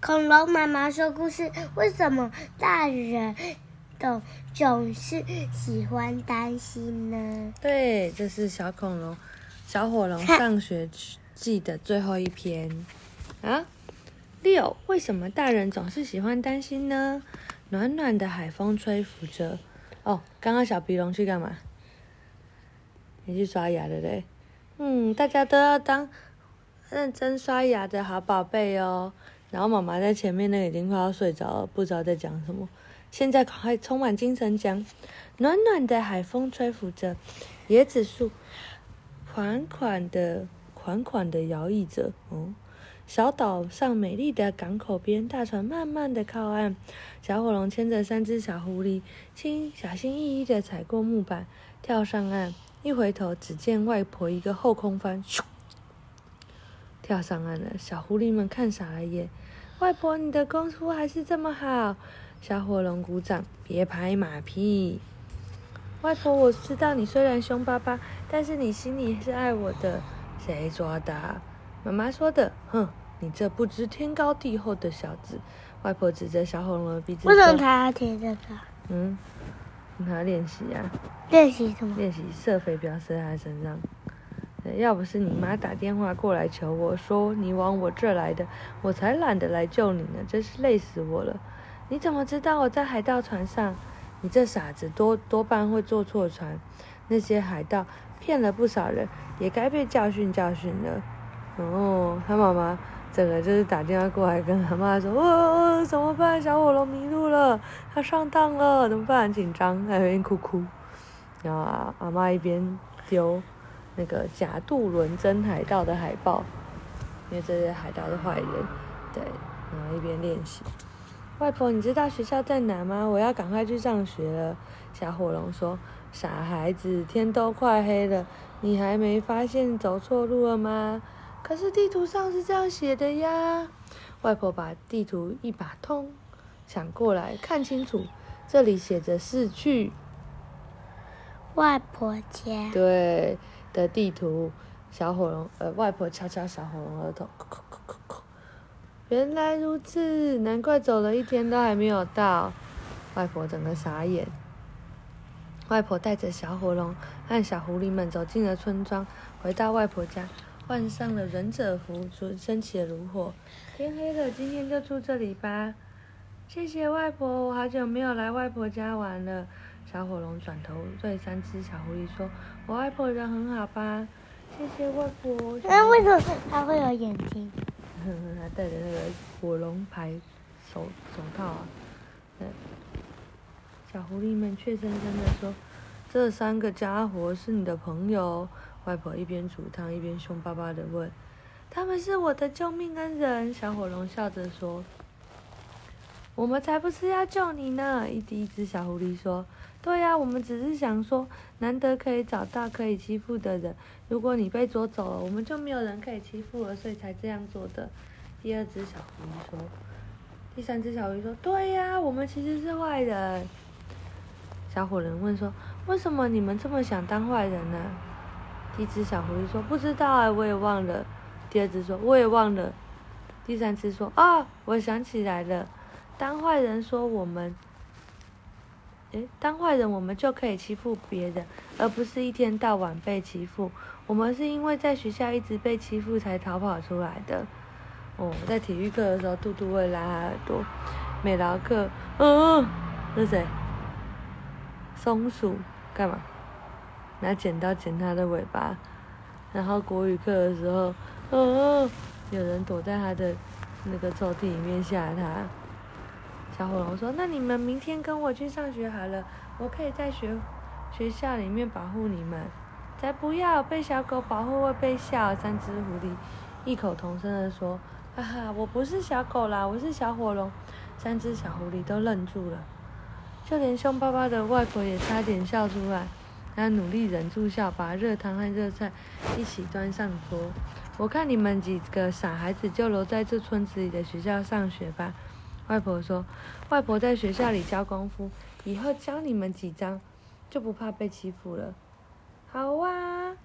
恐龙妈妈说故事：为什么大人都总是喜欢担心呢？对，这是小恐龙、小火龙上学记的最后一篇啊。六，为什么大人总是喜欢担心呢？暖暖的海风吹拂着。哦，刚刚小鼻龙去干嘛？你去刷牙了嘞。嗯，大家都要当认真刷牙的好宝贝哦。然后妈妈在前面那已经快要睡着了，不知道在讲什么。现在快充满精神讲，暖暖的海风吹拂着，椰子树款款的款款的摇曳着。哦，小岛上美丽的港口边，大船慢慢的靠岸。小火龙牵着三只小狐狸，轻小心翼翼的踩过木板，跳上岸。一回头，只见外婆一个后空翻，咻，跳上岸了。小狐狸们看傻了眼。外婆，你的功夫还是这么好。小火龙鼓掌，别拍马屁。外婆，我知道你虽然凶巴巴，但是你心里是爱我的。谁说的？妈妈说的。哼，你这不知天高地厚的小子。外婆指着小火龙的鼻子说：“为什么他要贴这个？”嗯。他练习呀，练习什么？练习射飞镖射在他身上。要不是你妈打电话过来求我说你往我这儿来的，我才懒得来救你呢，真是累死我了。你怎么知道我在海盗船上？你这傻子多多半会坐错船。那些海盗骗了不少人，也该被教训教训了。哦，他妈妈。整个就是打电话过来跟他妈说：“哦，怎么办？小火龙迷路了，他上当了，怎么办？紧张，在那边哭哭。”然后啊，阿妈一边丢那个假渡轮真海盗的海报，因为这些海盗是坏人，对，然后一边练习。外婆，你知道学校在哪吗？我要赶快去上学了。小火龙说：“傻孩子，天都快黑了，你还没发现走错路了吗？”可是地图上是这样写的呀！外婆把地图一把通想过来看清楚，这里写着是去外婆家。对的地图，小火龙呃，外婆敲敲小火龙额头，原来如此，难怪走了一天都还没有到。外婆整个傻眼。外婆带着小火龙和小狐狸们走进了村庄，回到外婆家。换上了忍者服，升起了炉火。天黑了，今天就住这里吧。谢谢外婆，我好久没有来外婆家玩了。小火龙转头对三只小狐狸说：“我外婆人很好吧？”谢谢外婆。那为什么它会有眼睛？呵呵，它戴着那个火龙牌手手套啊。对。小狐狸们怯生生的说：“这三个家伙是你的朋友。”外婆一边煮汤一边凶巴巴的问：“他们是我的救命恩人。”小火龙笑着说：“我们才不是要救你呢！”一第一只小狐狸说：“对呀，我们只是想说，难得可以找到可以欺负的人。如果你被捉走了，我们就没有人可以欺负了，所以才这样做的。”第二只小狐狸说：“第三只小狐狸说，对呀，我们其实是坏人。”小火人问说：“为什么你们这么想当坏人呢？”第一只小狐狸说：“不知道啊，我也忘了。”第二只说：“我也忘了。”第三只说：“啊，我想起来了，当坏人说我们，诶，当坏人我们就可以欺负别人，而不是一天到晚被欺负。我们是因为在学校一直被欺负才逃跑出来的。”哦，在体育课的时候，兔兔会拉耳朵。美劳课，嗯，是谁？松鼠干嘛？拿剪刀剪它的尾巴，然后国语课的时候，哦，有人躲在他的那个抽屉里面吓他。小火龙说：“那你们明天跟我去上学好了，我可以在学学校里面保护你们。”才不要被小狗保护会被笑。三只狐狸异口同声地说：“哈哈，我不是小狗啦，我是小火龙。”三只小狐狸都愣住了，就连凶巴巴的外婆也差点笑出来。他努力忍住笑，把热汤和热菜一起端上桌。我看你们几个傻孩子就留在这村子里的学校上学吧。外婆说：“外婆在学校里教功夫，以后教你们几招，就不怕被欺负了。”好啊！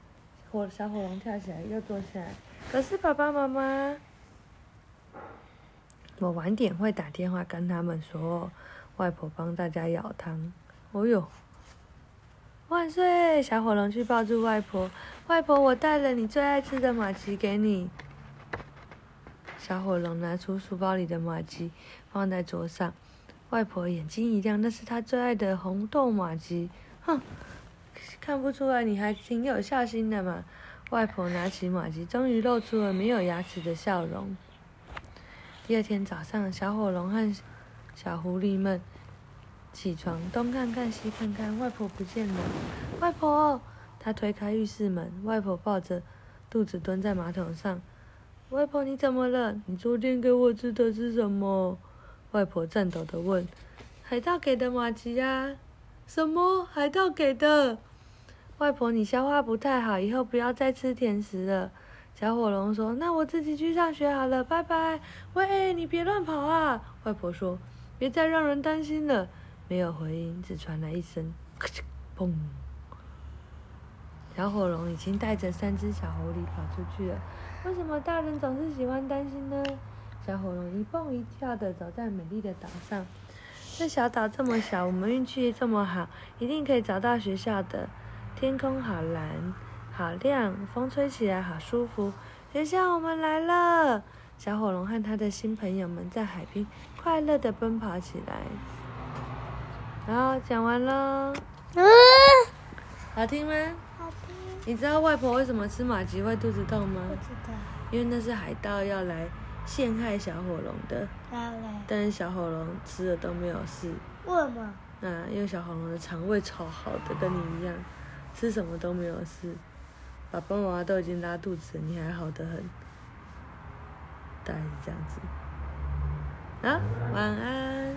火小火龙跳起来又坐下来。可是爸爸妈妈，我晚点会打电话跟他们说，外婆帮大家舀汤。哦哟，万岁！小火龙去抱住外婆，外婆，我带了你最爱吃的麻糬给你。小火龙拿出书包里的马吉，放在桌上。外婆眼睛一亮，那是她最爱的红豆马吉。哼，看不出来你还挺有孝心的嘛。外婆拿起马吉，终于露出了没有牙齿的笑容。第二天早上，小火龙和小狐狸们起床，东看看西看看，外婆不见了。外婆，他推开浴室门，外婆抱着肚子蹲在马桶上。外婆，你怎么了？你昨天给我吃的是什么？外婆颤抖地问。海盗给的麻糬呀。什么？海盗给的？外婆，你消化不太好，以后不要再吃甜食了。小火龙说：“那我自己去上学好了，拜拜。”喂，你别乱跑啊！外婆说：“别再让人担心了。”没有回音，只传来一声“咔嚓”，砰。小火龙已经带着三只小狐狸跑出去了。为什么大人总是喜欢担心呢？小火龙一蹦一跳的走在美丽的岛上。这小岛这么小，我们运气这么好，一定可以找到学校的。天空好蓝，好亮，风吹起来好舒服。学校，我们来了！小火龙和他的新朋友们在海边快乐的奔跑起来。好，讲完了。嗯，好听吗？你知道外婆为什么吃马吉会肚子痛吗？不知道。因为那是海盗要来陷害小火龙的。但是小火龙吃了都没有事。为什么？啊，因为小火龙的肠胃超好的，跟你一样，吃什么都没有事。爸爸妈妈都已经拉肚子了，你还好得很。大概是这样子。好，晚安。